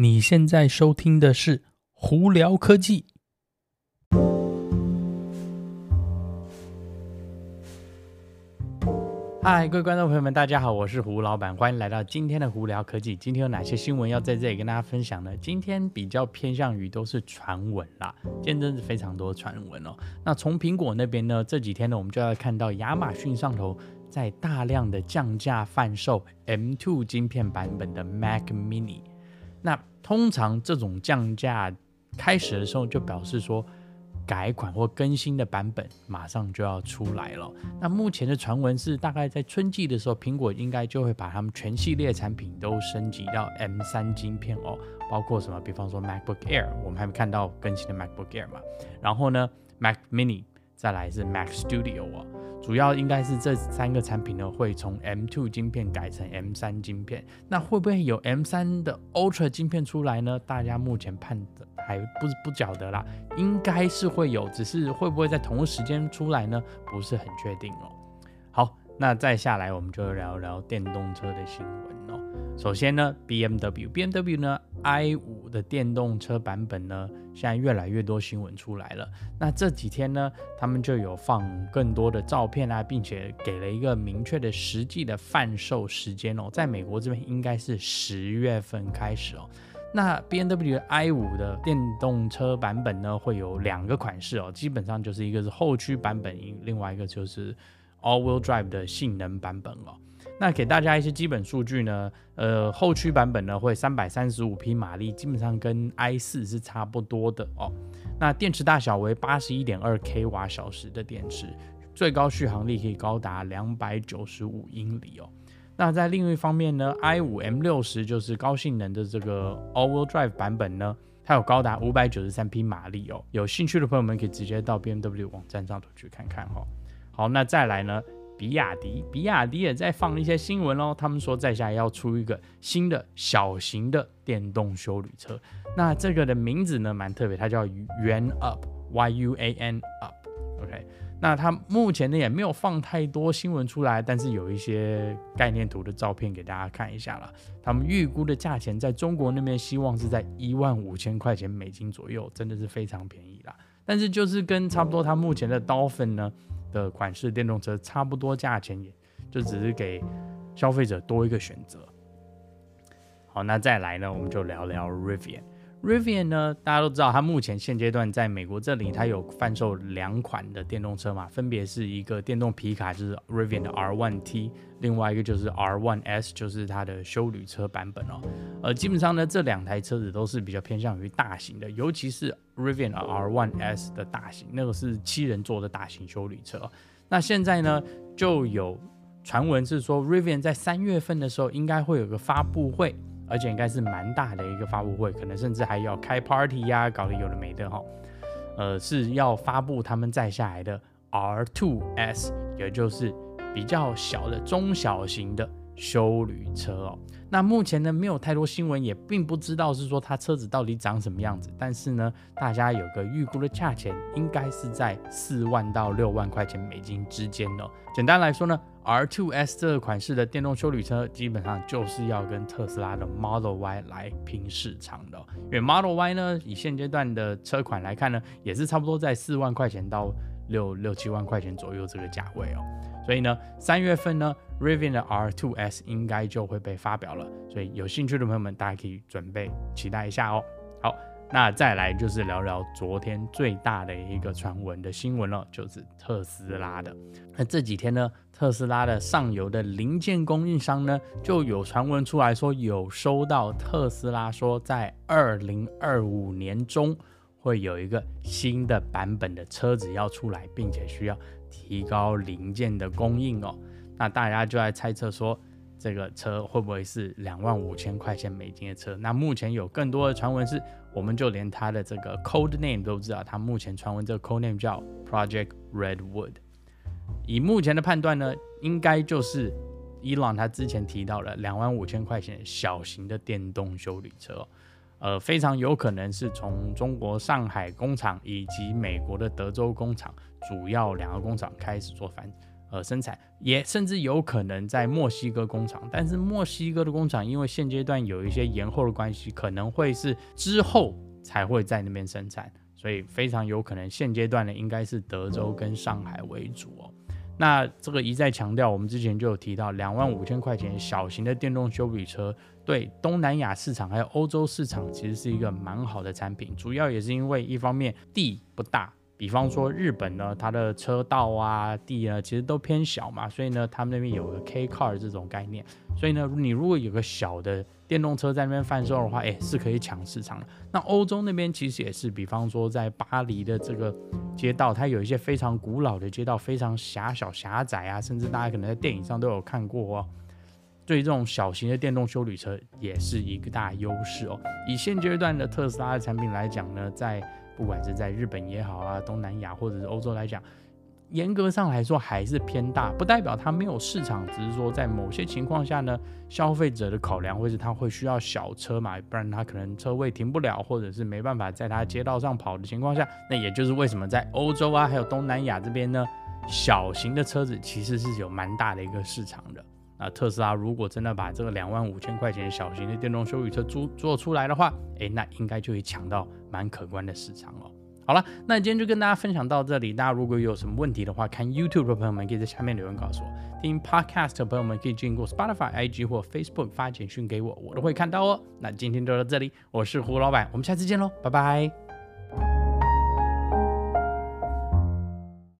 你现在收听的是胡聊科技。嗨，各位观众朋友们，大家好，我是胡老板，欢迎来到今天的胡聊科技。今天有哪些新闻要在这里跟大家分享呢？今天比较偏向于都是传闻啦，今天真是非常多传闻哦。那从苹果那边呢，这几天呢，我们就要看到亚马逊上头在大量的降价贩售 M2 晶片版本的 Mac Mini。那通常这种降价开始的时候，就表示说改款或更新的版本马上就要出来了。那目前的传闻是，大概在春季的时候，苹果应该就会把他们全系列产品都升级到 M3 晶片哦，包括什么，比方说 MacBook Air，我们还没看到更新的 MacBook Air 嘛。然后呢，Mac Mini，再来是 Mac Studio 哦。主要应该是这三个产品呢，会从 M2 晶片改成 M3 晶片。那会不会有 M3 的 Ultra 晶片出来呢？大家目前判的还不不晓得啦，应该是会有，只是会不会在同一时间出来呢？不是很确定哦。好，那再下来我们就聊聊电动车的新闻哦。首先呢，BMW，BMW 呢，i5 的电动车版本呢，现在越来越多新闻出来了。那这几天呢，他们就有放更多的照片啊，并且给了一个明确的实际的贩售时间哦，在美国这边应该是十月份开始哦。那 BMW i5 的电动车版本呢，会有两个款式哦，基本上就是一个是后驱版本，另外一个就是 all-wheel drive 的性能版本哦。那给大家一些基本数据呢，呃，后驱版本呢会三百三十五匹马力，基本上跟 i 四是差不多的哦。那电池大小为八十一点二 k 瓦小时的电池，最高续航力可以高达两百九十五英里哦。那在另一方面呢，i 五 M 六十就是高性能的这个 all-wheel drive 版本呢，它有高达五百九十三匹马力哦。有兴趣的朋友们可以直接到 BMW 网站上头去看看哈、哦。好，那再来呢？比亚迪，比亚迪也在放一些新闻哦。他们说在下要出一个新的小型的电动休旅车。那这个的名字呢蛮特别，它叫 Yuan Up，Y U A N Up。OK，那它目前呢也没有放太多新闻出来，但是有一些概念图的照片给大家看一下了。他们预估的价钱在中国那边希望是在一万五千块钱美金左右，真的是非常便宜啦。但是就是跟差不多它目前的 Dolphin 呢。的款式电动车差不多价钱，也就只是给消费者多一个选择。好，那再来呢，我们就聊聊 Rivian。Rivian 呢，大家都知道，它目前现阶段在美国这里，它有贩售两款的电动车嘛，分别是一个电动皮卡，就是 Rivian 的 R1T，另外一个就是 R1S，就是它的休旅车版本哦。呃，基本上呢，这两台车子都是比较偏向于大型的，尤其是 Rivian R1S 的大型，那个是七人座的大型休旅车。那现在呢，就有传闻是说，Rivian 在三月份的时候应该会有个发布会。而且应该是蛮大的一个发布会，可能甚至还要开 party 呀、搞得有的没的哈。呃，是要发布他们再下来的 R2S，也就是比较小的中小型的修旅车哦。那目前呢，没有太多新闻，也并不知道是说它车子到底长什么样子。但是呢，大家有个预估的价钱，应该是在四万到六万块钱美金之间哦。简单来说呢，R2S 这个款式的电动修旅车，基本上就是要跟特斯拉的 Model Y 来拼市场的。因为 Model Y 呢，以现阶段的车款来看呢，也是差不多在四万块钱到六六七万块钱左右这个价位哦。所以呢，三月份呢，Rivian 的 R2S 应该就会被发表了。所以有兴趣的朋友们，大家可以准备期待一下哦。好，那再来就是聊聊昨天最大的一个传闻的新闻了，就是特斯拉的。那这几天呢，特斯拉的上游的零件供应商呢，就有传闻出来说，有收到特斯拉说，在二零二五年中会有一个新的版本的车子要出来，并且需要。提高零件的供应哦，那大家就在猜测说，这个车会不会是两万五千块钱美金的车？那目前有更多的传闻是，我们就连它的这个 code name 都知道，它目前传闻这个 code name 叫 Project Redwood。以目前的判断呢，应该就是伊朗他之前提到了两万五千块钱小型的电动修理车。呃，非常有可能是从中国上海工厂以及美国的德州工厂，主要两个工厂开始做反呃生产，也甚至有可能在墨西哥工厂。但是墨西哥的工厂因为现阶段有一些延后的关系，可能会是之后才会在那边生产，所以非常有可能现阶段呢应该是德州跟上海为主哦。那这个一再强调，我们之前就有提到，两万五千块钱小型的电动修理车，对东南亚市场还有欧洲市场，其实是一个蛮好的产品。主要也是因为一方面地不大，比方说日本呢，它的车道啊地啊其实都偏小嘛，所以呢，他们那边有个 K car 这种概念，所以呢，你如果有个小的。电动车在那边贩售的话，哎，是可以抢市场的。那欧洲那边其实也是，比方说在巴黎的这个街道，它有一些非常古老的街道，非常狭小狭窄啊，甚至大家可能在电影上都有看过哦。对这种小型的电动修旅车也是一个大优势哦。以现阶段的特斯拉的产品来讲呢，在不管是在日本也好啊，东南亚或者是欧洲来讲。严格上来说还是偏大，不代表它没有市场，只是说在某些情况下呢，消费者的考量会是他会需要小车嘛，不然他可能车位停不了，或者是没办法在他街道上跑的情况下，那也就是为什么在欧洲啊，还有东南亚这边呢，小型的车子其实是有蛮大的一个市场的。那特斯拉如果真的把这个两万五千块钱小型的电动休旅车做做出来的话，诶，那应该就会抢到蛮可观的市场哦。好了，那今天就跟大家分享到这里。大家如果有什么问题的话，看 YouTube 的朋友们可以在下面留言告诉我；听 Podcast 的朋友们可以经过 Spotify、IG 或 Facebook 发简讯给我，我都会看到哦。那今天就到这里，我是胡老板，我们下次见喽，拜拜。